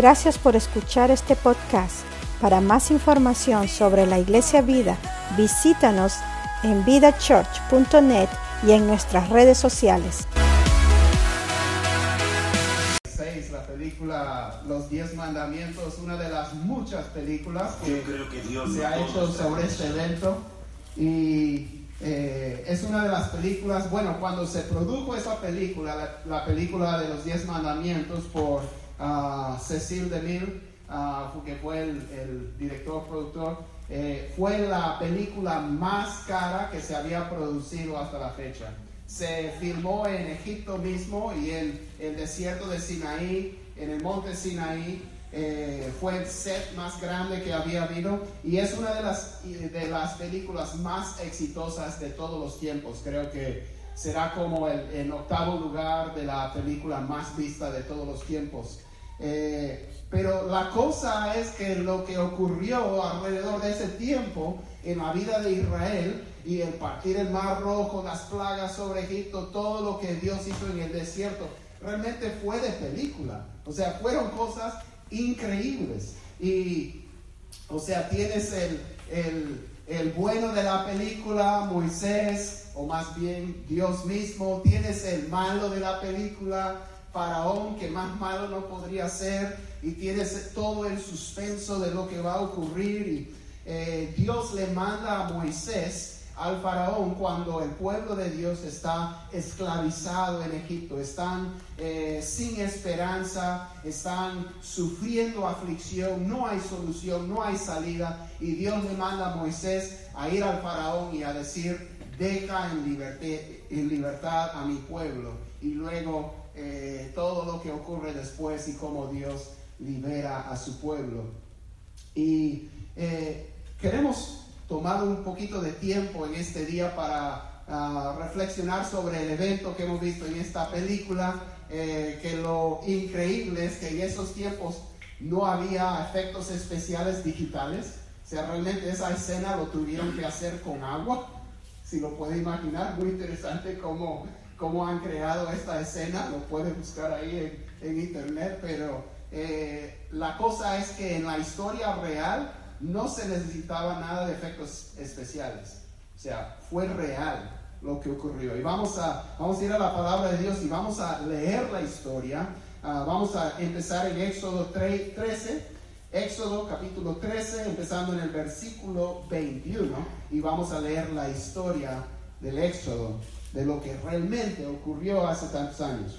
Gracias por escuchar este podcast. Para más información sobre la Iglesia Vida, visítanos en vidachurch.net y en nuestras redes sociales. La película Los Diez Mandamientos, una de las muchas películas que, se ha hecho sobre este evento. Y eh, es una de las películas, bueno, cuando se produjo esa película, la, la película de los Diez Mandamientos por Cecil DeMille, uh, que fue el, director productor, eh, fue la película más cara que se había producido hasta la fecha. Se filmó en Egipto mismo y en el desierto de Sinaí, en el monte Sinaí. Eh, fue el set más grande que había habido y es una de las, de las películas más exitosas de todos los tiempos. Creo que será como el, el octavo lugar de la película más vista de todos los tiempos. Eh, pero la cosa es que lo que ocurrió alrededor de ese tiempo en la vida de Israel y el partir el mar rojo, las plagas sobre Egipto, todo lo que Dios hizo en el desierto, realmente fue de película. O sea, fueron cosas increíbles. Y, o sea, tienes el, el, el bueno de la película, Moisés, o más bien Dios mismo, tienes el malo de la película, faraón que más malo no podría ser y tienes todo el suspenso de lo que va a ocurrir y eh, Dios le manda a Moisés al faraón cuando el pueblo de Dios está esclavizado en Egipto, están eh, sin esperanza, están sufriendo aflicción, no hay solución, no hay salida y Dios le manda a Moisés a ir al faraón y a decir, deja en libertad, a mi pueblo y luego eh, todo lo que ocurre después y cómo Dios libera a su pueblo. Y eh, queremos tomar un poquito de tiempo en este día para ah, reflexionar sobre el evento que hemos visto en esta película, eh, que lo increíble es que en esos tiempos no había efectos especiales digitales. O sea, realmente esa escena lo tuvieron que hacer con agua, si lo puede imaginar, muy interesante cómo cómo han creado esta escena, lo puedes buscar ahí en, internet, pero eh, la cosa es que en la historia real no se necesitaba nada de efectos especiales, o sea, fue real lo que ocurrió. Y vamos a, vamos a ir a la palabra de Dios y vamos a leer la historia. Ah, vamos a empezar en Éxodo 13, Éxodo capítulo 13, empezando en el versículo 21, y vamos a leer la historia del Éxodo de lo que realmente ocurrió hace tantos años.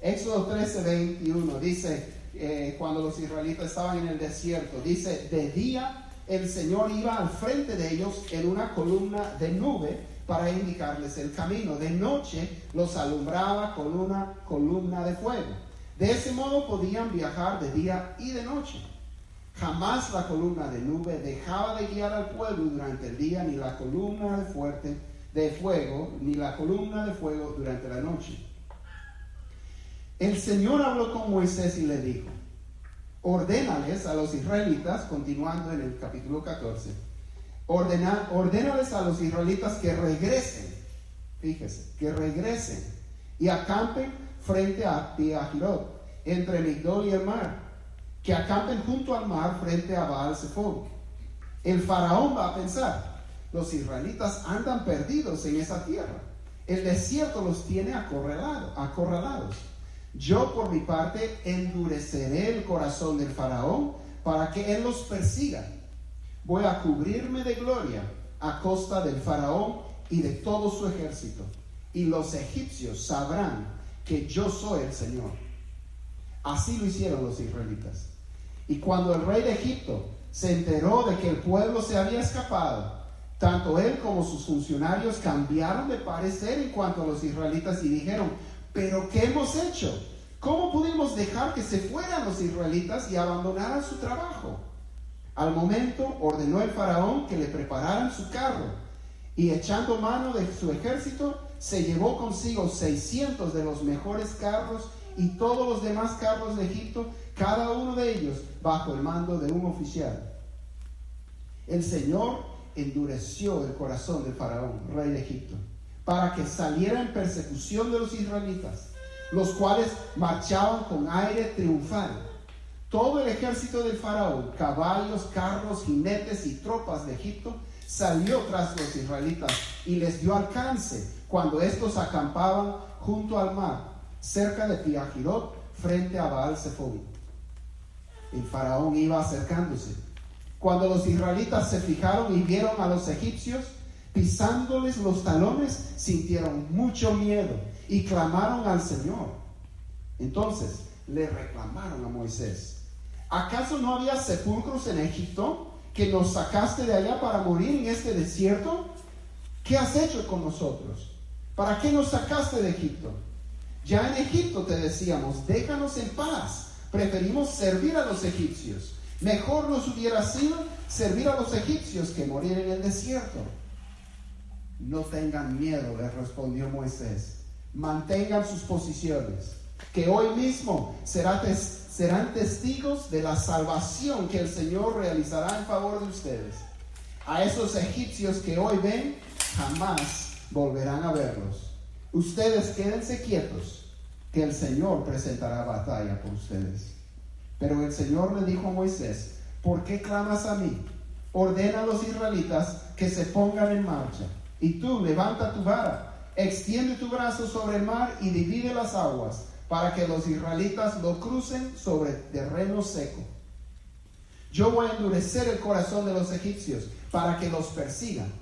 Éxodo 13, 21 dice, eh, cuando los israelitas estaban en el desierto, dice, de día el Señor iba al frente de ellos en una columna de nube para indicarles el camino. De noche los alumbraba con una columna de fuego. De ese modo podían viajar de día y de noche. Jamás la columna de nube dejaba de guiar al pueblo durante el día, ni la columna de fuerte de fuego, ni la columna de fuego durante la noche. El Señor habló con Moisés y le dijo, ordénales a los israelitas, continuando en el capítulo 14, ordena, ordénales a los israelitas que regresen, fíjese, que regresen y acampen frente a Piahirot, entre Migdol y el mar, que acampen junto al mar frente a Baal Zephon. El faraón va a pensar, los israelitas andan perdidos en esa tierra. El desierto los tiene acorralados. Yo por mi parte endureceré el corazón del faraón para que él los persiga. Voy a cubrirme de gloria a costa del faraón y de todo su ejército. Y los egipcios sabrán que yo soy el Señor. Así lo hicieron los israelitas. Y cuando el rey de Egipto se enteró de que el pueblo se había escapado, tanto él como sus funcionarios cambiaron de parecer en cuanto a los israelitas y dijeron, pero ¿qué hemos hecho? ¿Cómo pudimos dejar que se fueran los israelitas y abandonaran su trabajo? Al momento ordenó el faraón que le prepararan su carro y echando mano de su ejército, se llevó consigo 600 de los mejores carros y todos los demás carros de Egipto, cada uno de ellos bajo el mando de un oficial. El Señor endureció el corazón de Faraón, rey de Egipto, para que saliera en persecución de los israelitas, los cuales marchaban con aire triunfal. Todo el ejército del faraón, caballos, carros, jinetes y tropas de Egipto, salió tras los israelitas y les dio alcance cuando estos acampaban junto al mar, cerca de Piajirot, frente a Baal Zephon. El faraón iba acercándose. Cuando los israelitas se fijaron y vieron a los egipcios pisándoles los talones, sintieron mucho miedo y clamaron al Señor. Entonces le reclamaron a Moisés, ¿acaso no había sepulcros en Egipto que nos sacaste de allá para morir en este desierto? ¿Qué has hecho con nosotros? ¿Para qué nos sacaste de Egipto? Ya en Egipto te decíamos, déjanos en paz, preferimos servir a los egipcios. Mejor nos hubiera sido servir a los egipcios que morir en el desierto. No tengan miedo, les respondió Moisés. Mantengan sus posiciones, que hoy mismo serán testigos de la salvación que el Señor realizará en favor de ustedes. A esos egipcios que hoy ven, jamás volverán a verlos. Ustedes quédense quietos, que el Señor presentará batalla por ustedes. Pero el Señor le dijo a Moisés, ¿por qué clamas a mí? Ordena a los israelitas que se pongan en marcha. Y tú levanta tu vara, extiende tu brazo sobre el mar y divide las aguas, para que los israelitas lo crucen sobre terreno seco. Yo voy a endurecer el corazón de los egipcios para que los persigan.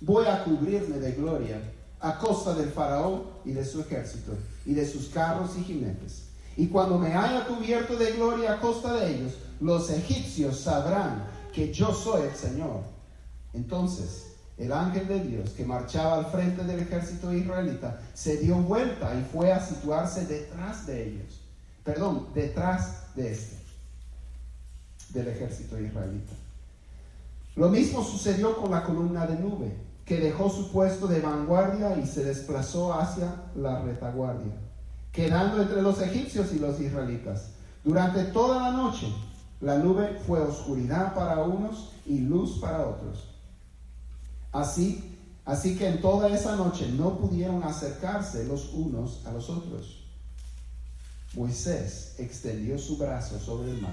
Voy a cubrirme de gloria a costa del faraón y de su ejército y de sus carros y jinetes. Y cuando me haya cubierto de gloria a costa de ellos, los egipcios sabrán que yo soy el Señor. Entonces el ángel de Dios que marchaba al frente del ejército israelita se dio vuelta y fue a situarse detrás de ellos. Perdón, detrás de este, del ejército israelita. Lo mismo sucedió con la columna de nube, que dejó su puesto de vanguardia y se desplazó hacia la retaguardia, quedando entre los egipcios y los israelitas. Durante toda la noche, la nube fue oscuridad para unos y luz para otros Así, así que en toda esa noche no pudieron acercarse los unos a los otros. Moisés extendió su brazo sobre el mar.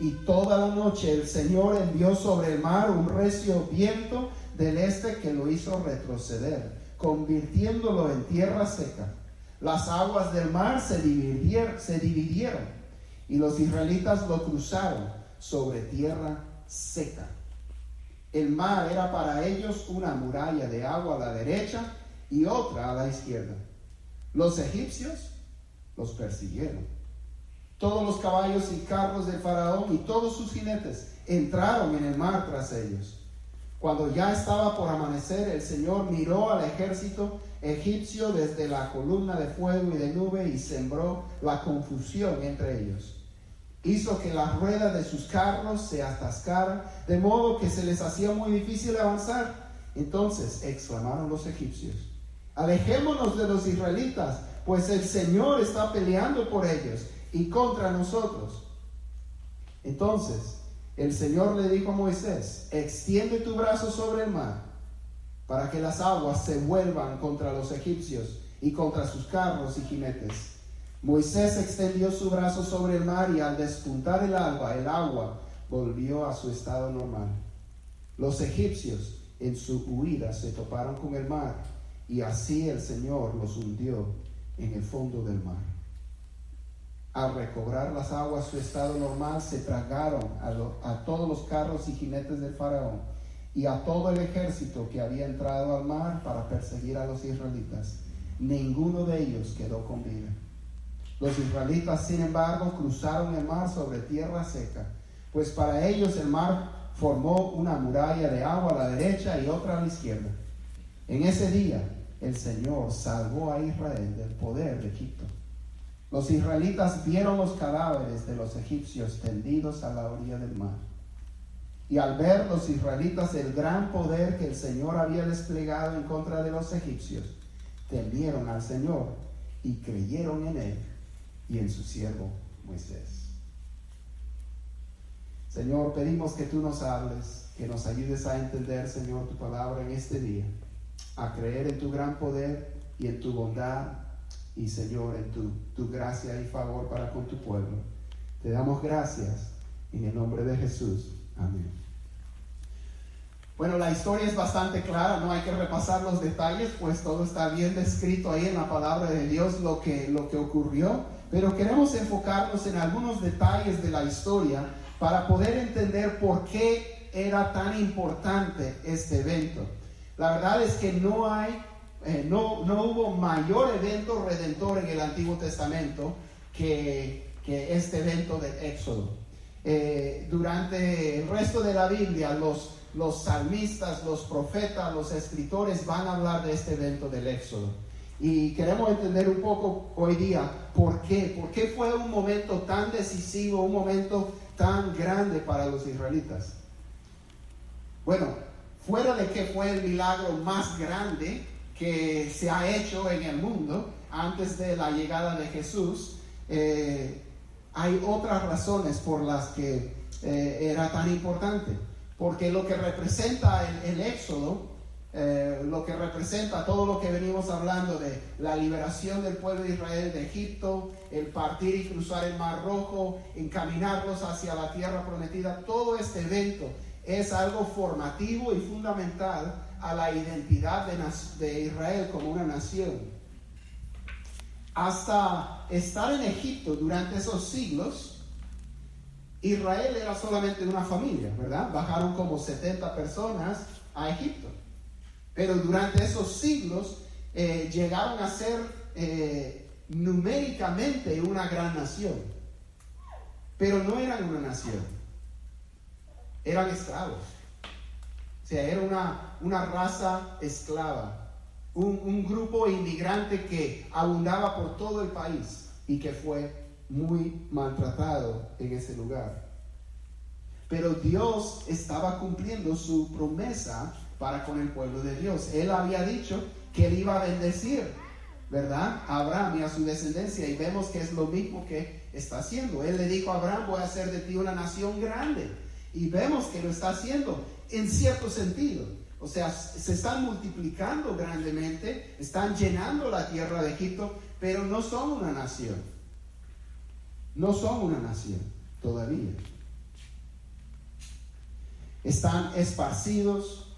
Y toda la noche el Señor envió sobre el mar un recio viento del este que lo hizo retroceder, convirtiéndolo en tierra seca. Las aguas del mar se dividieron, se dividieron y los israelitas lo cruzaron sobre tierra seca. El mar era para ellos una muralla de agua a la derecha y otra a la izquierda. Los egipcios los persiguieron. Todos los caballos y carros del faraón y todos sus jinetes entraron en el mar tras ellos. Cuando ya estaba por amanecer, el Señor miró al ejército egipcio desde la columna de fuego y de nube y sembró la confusión entre ellos hizo que las ruedas de sus carros se atascaran, de modo que se les hacía muy difícil avanzar. Entonces exclamaron los egipcios, alejémonos de los israelitas, pues el Señor está peleando por ellos y contra nosotros. Entonces el Señor le dijo a Moisés, extiende tu brazo sobre el mar, para que las aguas se vuelvan contra los egipcios y contra sus carros y jinetes Moisés extendió su brazo sobre el mar y al despuntar el alba, el agua volvió a su estado normal. Los egipcios en su huida se toparon con el mar y así el Señor los hundió en el fondo del mar. Al recobrar las aguas su estado normal, se tragaron a, a todos los carros y jinetes del faraón y a todo el ejército que había entrado al mar para perseguir a los israelitas. Ninguno de ellos quedó con vida. Los israelitas, sin embargo, cruzaron el mar sobre tierra seca, pues para ellos el mar formó una muralla de agua a la derecha y otra a la izquierda. En ese día el Señor salvó a Israel del poder de Egipto. Los israelitas vieron los cadáveres de los egipcios tendidos a la orilla del mar. Y al ver los israelitas el gran poder que el Señor había desplegado en contra de los egipcios, temieron al Señor y creyeron en él y en su siervo Moisés. Señor, pedimos que tú nos hables, que nos ayudes a entender, Señor, tu palabra en este día, a creer en tu gran poder y en tu bondad y, Señor, en tu, tu gracia y favor para con tu pueblo. Te damos gracias en el nombre de Jesús. Amén. Bueno, la historia es bastante clara, no hay que repasar los detalles, pues todo está bien descrito ahí en la palabra de Dios lo que, lo que ocurrió, pero queremos enfocarnos en algunos detalles de la historia para poder entender por qué era tan importante este evento. La verdad es que no hay, eh, no, no hubo mayor evento redentor en el Antiguo Testamento que, este evento de Éxodo. Eh, durante el resto de la Biblia, los los salmistas, los profetas, los escritores van a hablar de este evento del Éxodo. Y queremos entender un poco hoy día por qué, por qué fue un momento tan decisivo, un momento tan grande para los israelitas. Bueno, fuera de que fue el milagro más grande que se ha hecho en el mundo antes de la llegada de Jesús, eh, hay otras razones por las que eh, era tan importante. Porque lo que representa el, éxodo, eh, lo que representa todo lo que venimos hablando de la liberación del pueblo de Israel de Egipto, el partir y cruzar el Mar Rojo, encaminarlos hacia la tierra prometida, todo este evento es algo formativo y fundamental a la identidad de, Israel como una nación. Hasta estar en Egipto durante esos siglos, Israel era solamente una familia, ¿verdad? Bajaron como 70 personas a Egipto. Pero durante esos siglos eh, llegaron a ser eh, numéricamente una gran nación. Pero no eran una nación. Eran esclavos. O sea, era una, una raza esclava. Un, un grupo inmigrante que abundaba por todo el país y que fue muy maltratado en ese lugar. Pero Dios estaba cumpliendo su promesa para con el pueblo de Dios. Él había dicho que él iba a bendecir, ¿verdad? A Abraham y a su descendencia. Y vemos que es lo mismo que está haciendo. Él le dijo a Abraham, voy a hacer de ti una nación grande. Y vemos que lo está haciendo en cierto sentido. O sea, se están multiplicando grandemente, están llenando la tierra de Egipto, pero no son una nación no son una nación todavía. Están esparcidos,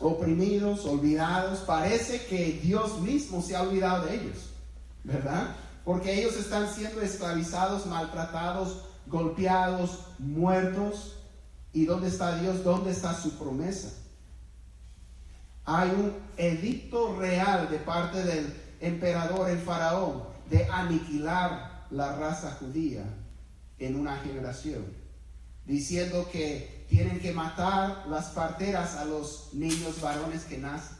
oprimidos, olvidados. Parece que Dios mismo se ha olvidado de ellos, ¿verdad? Porque ellos están siendo esclavizados, maltratados, golpeados, muertos. ¿Y dónde está Dios? ¿Dónde está su promesa? Hay un edicto real de parte del emperador, el faraón, de aniquilar la raza judía en una generación, diciendo que tienen que matar las parteras a los niños varones que nacen,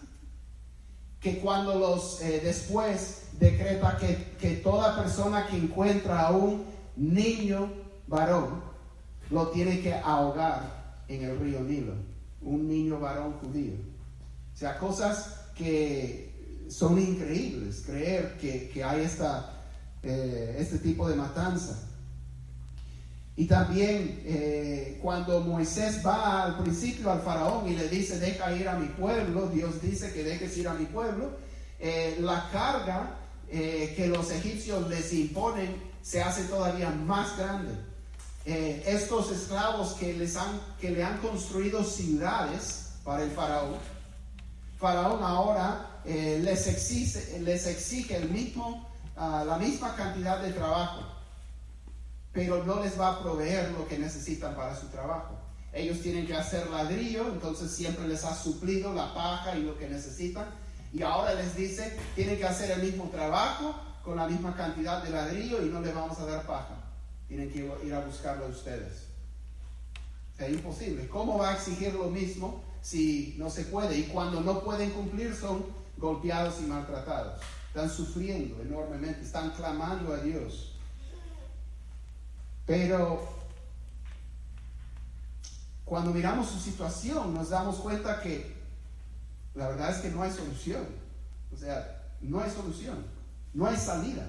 que cuando los eh, después decreta que, que toda persona que encuentra a un niño varón lo tiene que ahogar en el río Nilo, un niño varón judío. O sea, cosas que son increíbles, creer que, que hay esta eh, este tipo de matanza. Y también eh, cuando Moisés va al principio al faraón y le dice, deja ir a mi pueblo, Dios dice que dejes ir a mi pueblo, eh, la carga que los egipcios les imponen se hace todavía más grande. Estos esclavos que, les han, que le han construido ciudades para el faraón, faraón ahora les, exige, les exige el mismo la misma cantidad de trabajo, pero no les va a proveer lo que necesitan para su trabajo. Ellos tienen que hacer ladrillo, entonces siempre les ha suplido la paja y lo que necesitan. Y ahora les dice, tienen que hacer el mismo trabajo con la misma cantidad de ladrillo y no les vamos a dar paja. Tienen que ir a buscarlo ustedes. Es imposible. ¿Cómo va a exigir lo mismo si no se puede? Y cuando no pueden cumplir son golpeados y maltratados están sufriendo enormemente, están clamando a Dios. Pero cuando miramos su situación nos damos cuenta que la verdad es que no hay solución. O sea, no hay solución, no hay salida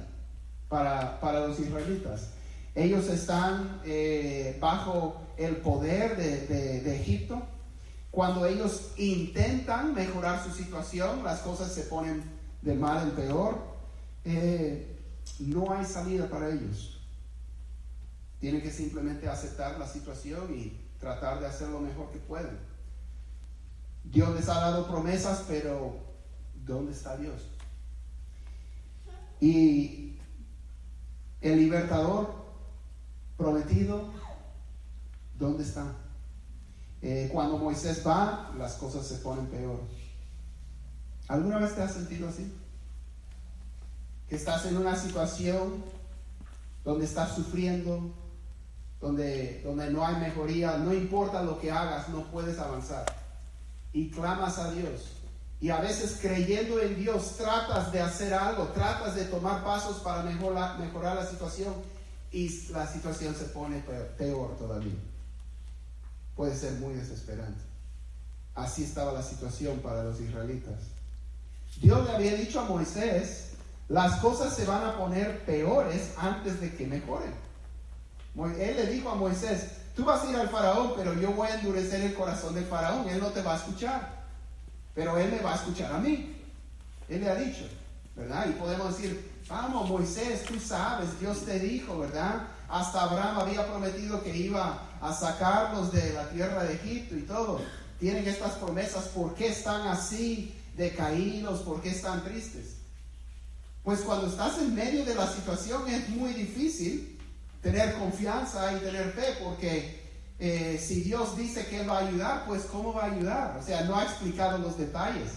para, los israelitas. Ellos están eh, bajo el poder de, Egipto. Cuando ellos intentan mejorar su situación, las cosas se ponen de mal en peor, eh, no hay salida para ellos. Tienen que simplemente aceptar la situación y tratar de hacer lo mejor que pueden. Dios les ha dado promesas, pero ¿dónde está Dios? Y el libertador prometido, ¿dónde está? Eh, cuando Moisés va, las cosas se ponen peor. ¿Alguna vez te has sentido así? Que estás en una situación donde estás sufriendo, donde, donde no hay mejoría, no importa lo que hagas, no puedes avanzar. Y clamas a Dios. Y a veces creyendo en Dios tratas de hacer algo, tratas de tomar pasos para mejorar, mejorar la situación y la situación se pone peor todavía. Puede ser muy desesperante. Así estaba la situación para los israelitas. Dios le había dicho a Moisés, las cosas se van a poner peores antes de que mejoren. Él le dijo a Moisés, tú vas a ir al faraón, pero yo voy a endurecer el corazón del faraón, él no te va a escuchar, pero él me va a escuchar a mí. Él le ha dicho, ¿verdad? Y podemos decir, vamos Moisés, tú sabes, Dios te dijo, ¿verdad? Hasta Abraham había prometido que iba a sacarlos de la tierra de Egipto y todo. Tienen estas promesas, ¿por qué están así decaídos? ¿Por qué están tristes? Pues cuando estás en medio de la situación es muy difícil tener confianza y tener fe, porque eh, si Dios dice que va a ayudar, pues ¿cómo va a ayudar? O sea, no ha explicado los detalles.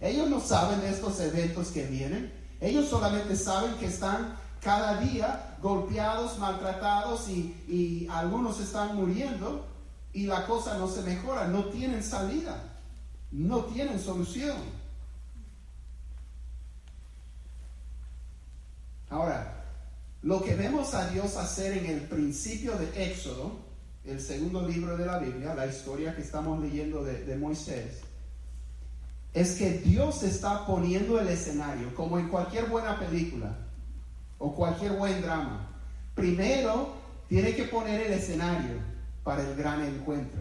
Ellos no saben estos eventos que vienen. Ellos solamente saben que están cada día golpeados, maltratados y, y algunos están muriendo y la cosa no se mejora. No tienen salida. No tienen solución. Ahora, lo que vemos a Dios hacer en el principio de Éxodo, el segundo libro de la Biblia, la historia que estamos leyendo de, Moisés, es que Dios está poniendo el escenario, como en cualquier buena película o cualquier buen drama. Primero tiene que poner el escenario para el gran encuentro.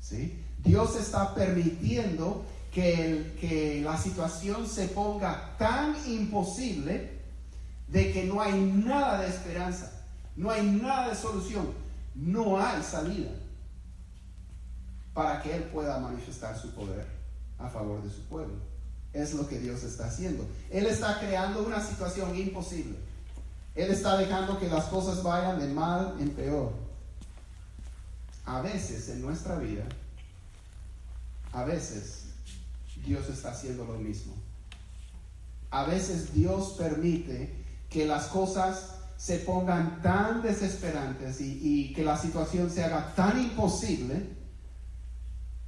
¿sí? Dios está permitiendo que, que la situación se ponga tan imposible de que no hay nada de esperanza, no hay nada de solución, no hay salida para que Él pueda manifestar su poder a favor de su pueblo. Es lo que Dios está haciendo. Él está creando una situación imposible. Él está dejando que las cosas vayan de mal en peor. A veces en nuestra vida, a veces Dios está haciendo lo mismo. A veces Dios permite que las cosas se pongan tan desesperantes y, que la situación se haga tan imposible,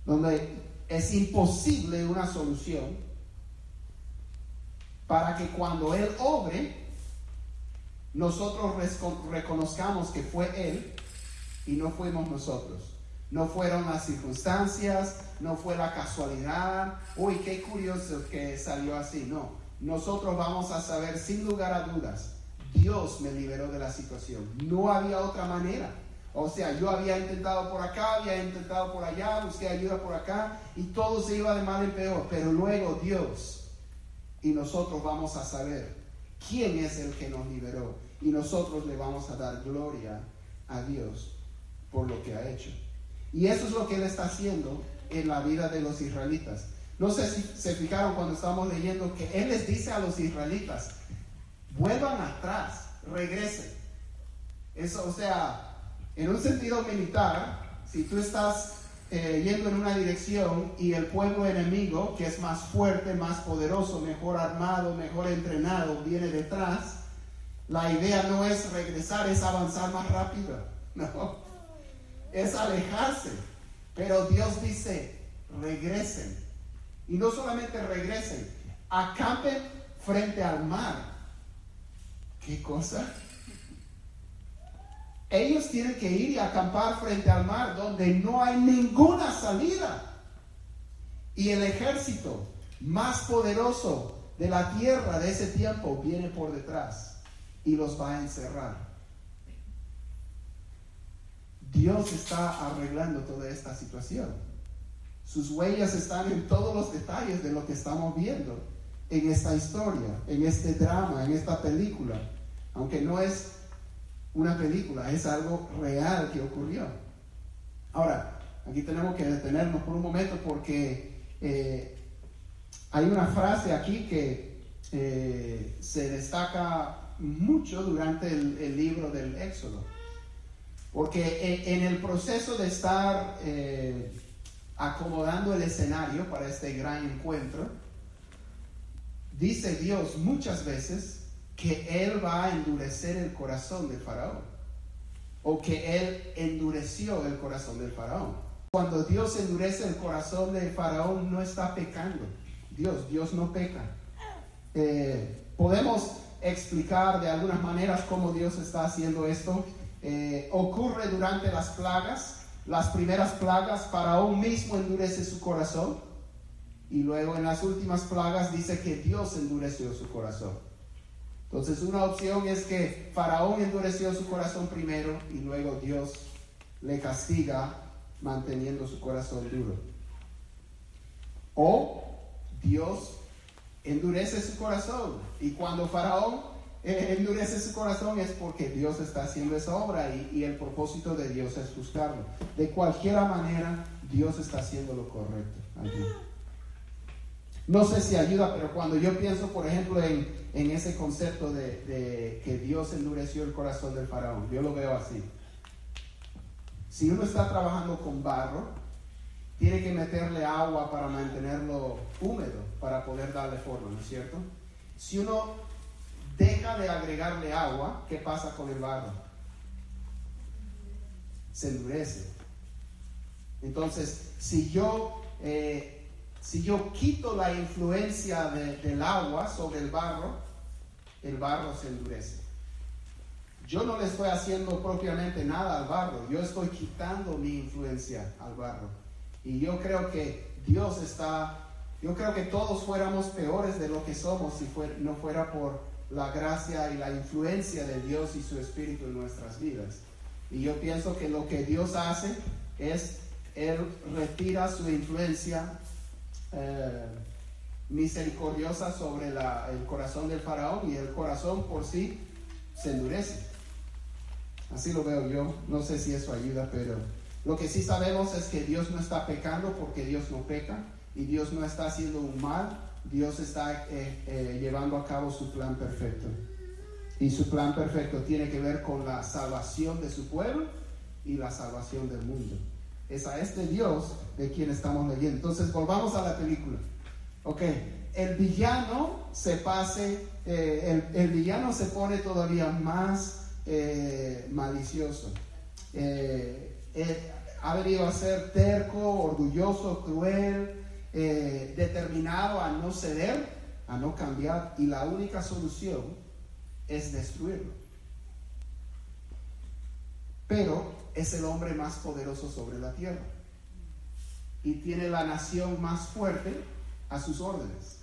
donde es imposible una solución, para que cuando Él obre, nosotros reconozcamos que fue Él y no fuimos nosotros. No fueron las circunstancias, no fue la casualidad. Uy, qué curioso que salió así. No, nosotros vamos a saber sin lugar a dudas, Dios me liberó de la situación. No había otra manera. O sea, yo había intentado por acá, había intentado por allá, busqué ayuda por acá y todo se iba de mal en peor. Pero luego Dios y nosotros vamos a saber quién es el que nos liberó y nosotros le vamos a dar gloria a Dios por lo que ha hecho. Y eso es lo que Él está haciendo en la vida de los israelitas. No sé si se fijaron cuando estábamos leyendo que Él les dice a los israelitas, vuelvan atrás, regresen. Eso, o sea, en un sentido militar, si tú estás eh, yendo en una dirección y el pueblo enemigo, que es más fuerte, más poderoso, mejor armado, mejor entrenado, viene detrás, la idea no es regresar, es avanzar más rápido. No, es alejarse. Pero Dios dice, regresen y no solamente regresen, acampen frente al mar. ¿Qué cosa? Ellos tienen que ir y acampar frente al mar donde no hay ninguna salida. Y el ejército más poderoso de la tierra de ese tiempo viene por detrás y los va a encerrar. Dios está arreglando toda esta situación. Sus huellas están en todos los detalles de lo que estamos viendo en esta historia, en este drama, en esta película. Aunque no es una película, es algo real que ocurrió. Ahora, aquí tenemos que detenernos por un momento porque eh, hay una frase aquí que eh, se destaca mucho durante el, libro del Éxodo. Porque en, el proceso de estar eh, acomodando el escenario para este gran encuentro, dice Dios muchas veces que Él va a endurecer el corazón del faraón. O que Él endureció el corazón del faraón. Cuando Dios endurece el corazón del faraón, no está pecando. Dios, Dios no peca. Eh, podemos explicar de algunas maneras cómo Dios está haciendo esto. Eh, ocurre durante las plagas. Las primeras plagas, Faraón mismo endurece su corazón. Y luego en las últimas plagas dice que Dios endureció su corazón. Entonces una opción es que Faraón endureció su corazón primero y luego Dios le castiga manteniendo su corazón duro. O Dios endurece su corazón. Y cuando Faraón eh, endurece su corazón es porque Dios está haciendo esa obra y, el propósito de Dios es buscarlo. De cualquier manera, Dios está haciendo lo correcto No sé si ayuda, pero cuando yo pienso, por ejemplo, en, ese concepto de, que Dios endureció el corazón del faraón, yo lo veo así. Si uno está trabajando con barro, tiene que meterle agua para mantenerlo húmedo, para poder darle forma, ¿no es cierto? Si uno deja de agregarle agua, ¿qué pasa con el barro? Se endurece. Entonces, si yo, eh, si yo quito la influencia del agua sobre el barro, el barro se endurece. Yo no le estoy haciendo propiamente nada al barro, yo estoy quitando mi influencia al barro. Y yo creo que Dios está, yo creo que todos fuéramos peores de lo que somos si no fuera por la gracia y la influencia de Dios y su Espíritu en nuestras vidas. Y yo pienso que lo que Dios hace es, Él retira su influencia eh, misericordiosa sobre el corazón del faraón y el corazón por sí se endurece. Así lo veo yo. No sé si eso ayuda, pero lo que sí sabemos es que Dios no está pecando porque Dios no peca y Dios no está haciendo un mal, Dios está eh, eh, llevando a cabo su plan perfecto. Y su plan perfecto tiene que ver con la salvación de su pueblo y la salvación del mundo. Es a este Dios de quien estamos leyendo. Entonces volvamos a la película. Ok, el villano se pase, eh, el, villano se pone todavía más malicioso ha venido a ser terco, orgulloso, cruel, eh, determinado a no ceder, a no cambiar, y la única solución es destruirlo. Pero es el hombre más poderoso sobre la tierra y tiene la nación más fuerte a sus órdenes.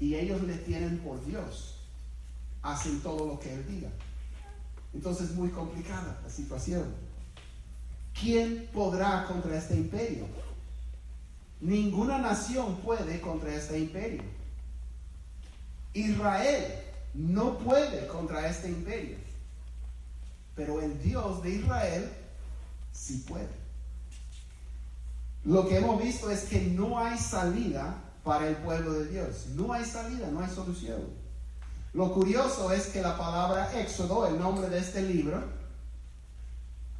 Y ellos le tienen por Dios. Hacen todo lo que él diga. Entonces es muy complicada la situación. ¿quién podrá contra este imperio? Ninguna nación puede contra este imperio. Israel no puede contra este imperio. Pero el Dios de Israel sí puede. Lo que hemos visto es que no hay salida para el pueblo de Dios. No hay salida, no hay solución. Lo curioso es que la palabra Éxodo, el nombre de este libro,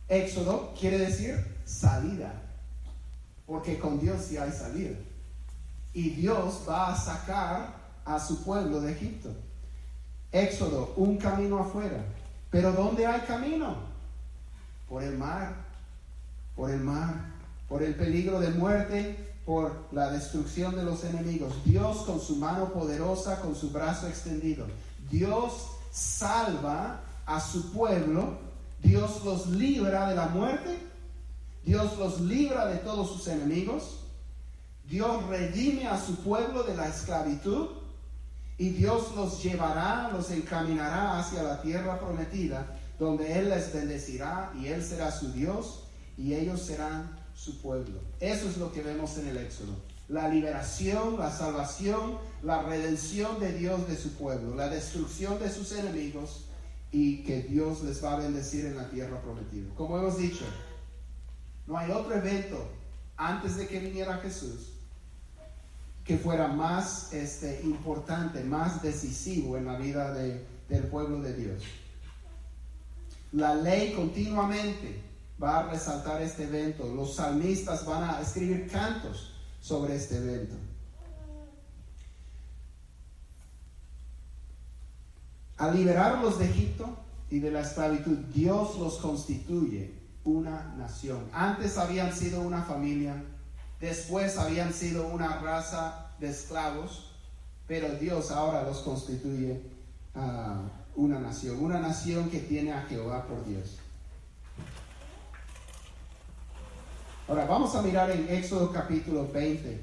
Éxodo quiere decir salida, porque con Dios sí hay salida. Y Dios va a sacar a su pueblo de Egipto. Éxodo, un camino afuera. Pero ¿dónde hay camino? Por el mar, por el mar, por el peligro de muerte, por la destrucción de los enemigos. Dios con su mano poderosa, con su brazo extendido. Dios salva a su pueblo Dios los libra de la muerte, Dios los libra de todos sus enemigos, Dios redime a su pueblo de la esclavitud y Dios los llevará, los encaminará hacia la tierra prometida, donde Él les bendecirá y Él será su Dios y ellos serán su pueblo. Eso es lo que vemos en el Éxodo. La liberación, la salvación, la redención de Dios de su pueblo, la destrucción de sus enemigos y que Dios les va a bendecir en la tierra prometida. Como hemos dicho, no hay otro evento antes de que viniera Jesús que fuera más este, importante, más decisivo en la vida del pueblo de Dios. La ley continuamente va a resaltar este evento. Los salmistas van a escribir cantos sobre este evento. Al liberarlos de Egipto y de la esclavitud, Dios los constituye una nación. Antes habían sido una familia, después habían sido una raza de esclavos, pero Dios ahora los constituye uh, una nación, una nación que tiene a Jehová por Dios. Ahora vamos a mirar en Éxodo capítulo 20.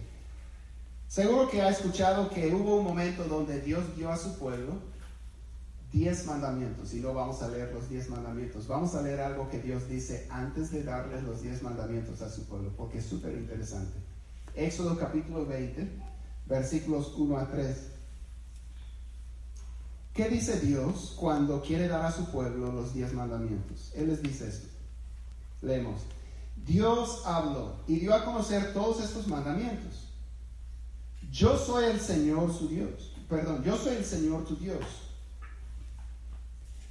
Seguro que ha escuchado que hubo un momento donde Dios dio a su pueblo diez mandamientos y no vamos a leer los diez mandamientos. Vamos a leer algo que Dios dice antes de darles los diez mandamientos a su pueblo, porque es súper interesante. Éxodo capítulo 20, versículos 1 a 3. ¿Qué dice Dios cuando quiere dar a su pueblo los diez mandamientos? Él les dice esto. Leemos. Dios habló y dio a conocer todos estos mandamientos. Yo soy el Señor su Dios. Perdón, yo soy el Señor tu Dios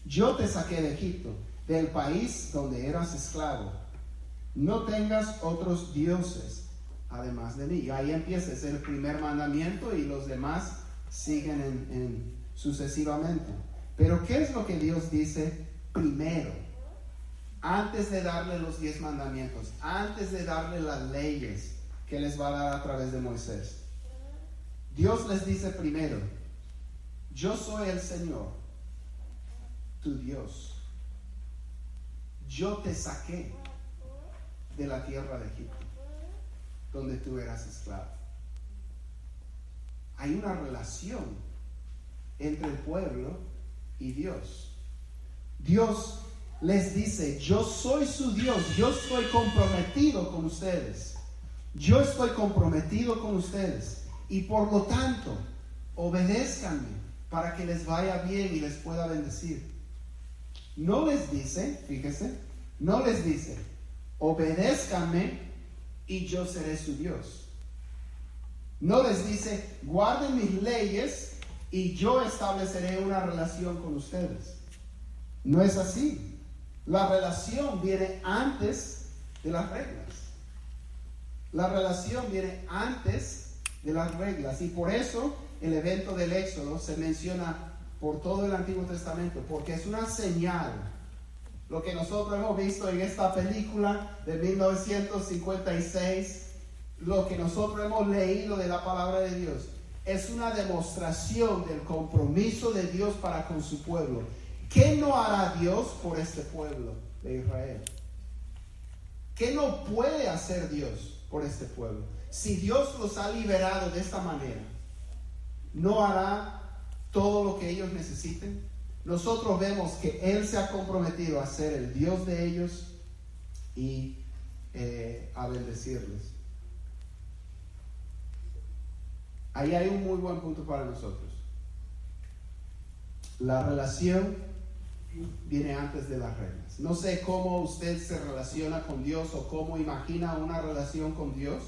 yo te saqué de Egipto, del país donde eras esclavo. No tengas otros dioses además de mí. Y ahí empieza, es el primer mandamiento y los demás siguen en, sucesivamente. Pero ¿qué es lo que Dios dice primero? Antes de darle los diez mandamientos, antes de darle las leyes que les va a dar a través de Moisés. Dios les dice primero, yo soy el Señor Dios. Yo te saqué de la tierra de Egipto, donde tú eras esclavo. Hay una relación entre el pueblo y Dios. Dios les dice, yo soy su Dios, yo estoy comprometido con ustedes. Yo estoy comprometido con ustedes. Y por lo tanto, obedézcanme para que les vaya bien y les pueda bendecir. No les dice, fíjese, no les dice, obedézcanme y yo seré su Dios. No les dice, guarden mis leyes y yo estableceré una relación con ustedes. No es así. La relación viene antes de las reglas. La relación viene antes de las reglas. Y por eso el evento del Éxodo se menciona por todo el Antiguo Testamento, porque es una señal. Lo que nosotros hemos visto en esta película de 1956, lo que nosotros hemos leído de la palabra de Dios, es una demostración del compromiso de Dios para con su pueblo. ¿Qué no hará Dios por este pueblo de Israel? ¿Qué no puede hacer Dios por este pueblo? Si Dios los ha liberado de esta manera, ¿no hará todo lo que ellos necesiten. Nosotros vemos que Él se ha comprometido a ser el Dios de ellos y eh, a bendecirles. Ahí hay un muy buen punto para nosotros. La relación viene antes de las reglas. No sé cómo usted se relaciona con Dios o cómo imagina una relación con Dios.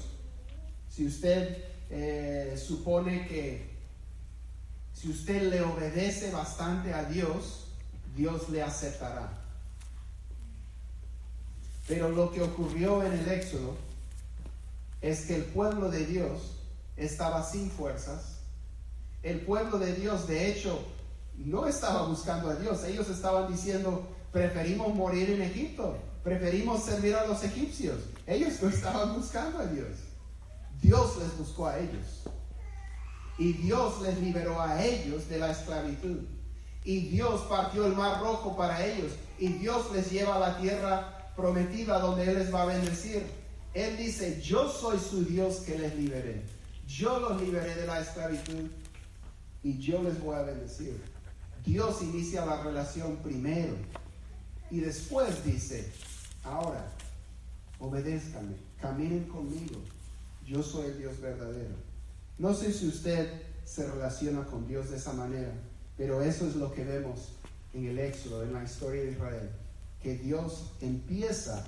Si usted eh, supone que si usted le obedece bastante a Dios, Dios le aceptará. Pero lo que ocurrió en el Éxodo es que el pueblo de Dios estaba sin fuerzas. El pueblo de Dios, de hecho, no estaba buscando a Dios. Ellos estaban diciendo, preferimos morir en Egipto, preferimos servir a los egipcios. Ellos no estaban buscando a Dios. Dios les buscó a ellos. Y Dios les liberó a ellos de la esclavitud. Y Dios partió el mar rojo para ellos. Y Dios les lleva a la tierra prometida donde Él les va a bendecir. Él dice, yo soy su Dios que les liberé. Yo los liberé de la esclavitud y yo les voy a bendecir. Dios inicia la relación primero y después dice, ahora, obedézcanme, caminen conmigo. Yo soy el Dios verdadero. No sé si usted se relaciona con Dios de esa manera, pero eso es lo que vemos en el Éxodo, en la historia de Israel, que Dios empieza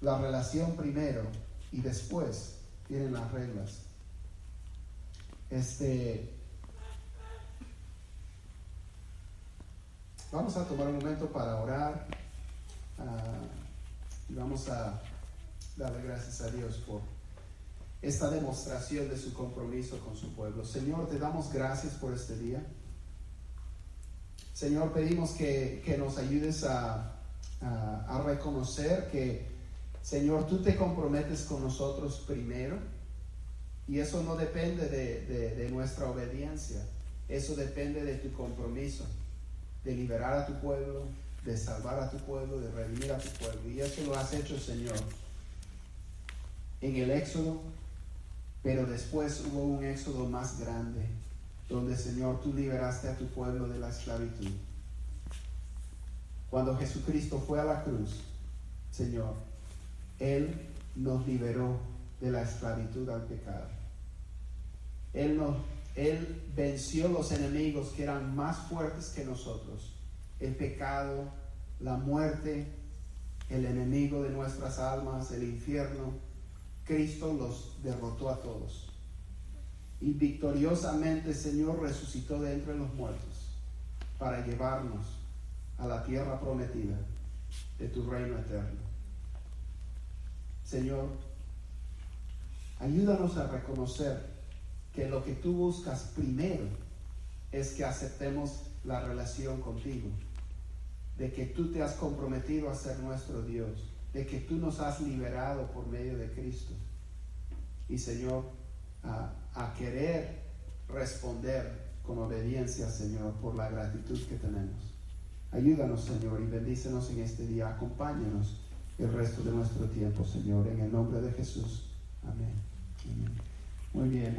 la relación primero y después vienen las reglas. Este, vamos a tomar un momento para orar ah, y vamos a darle gracias a Dios por esta demostración de su compromiso con su pueblo. Señor, te damos gracias por este día. Señor, pedimos que, nos ayudes a, a, reconocer que, Señor, tú te comprometes con nosotros primero y eso no depende de, de nuestra obediencia, eso depende de tu compromiso, de liberar a tu pueblo, de salvar a tu pueblo, de redimir a tu pueblo. Y eso lo has hecho, Señor, en el Éxodo, pero después hubo un Éxodo más grande donde Señor tú liberaste a tu pueblo de la esclavitud. Cuando Jesucristo fue a la cruz, Señor, Él nos liberó de la esclavitud al pecado. Él, nos, él venció los enemigos que eran más fuertes que nosotros. El pecado, la muerte, el enemigo de nuestras almas, el infierno. Cristo los derrotó a todos y victoriosamente Señor resucitó de entre los muertos para llevarnos a la tierra prometida de tu reino eterno. Señor, ayúdanos a reconocer que lo que tú buscas primero es que aceptemos la relación contigo, de que tú te has comprometido a ser nuestro Dios, de que tú nos has liberado por medio de Cristo. Y Señor, a, querer responder con obediencia, Señor, por la gratitud que tenemos. Ayúdanos, Señor, y bendícenos en este día. Acompáñanos el resto de nuestro tiempo, Señor, en el nombre de Jesús. Amén. Muy bien.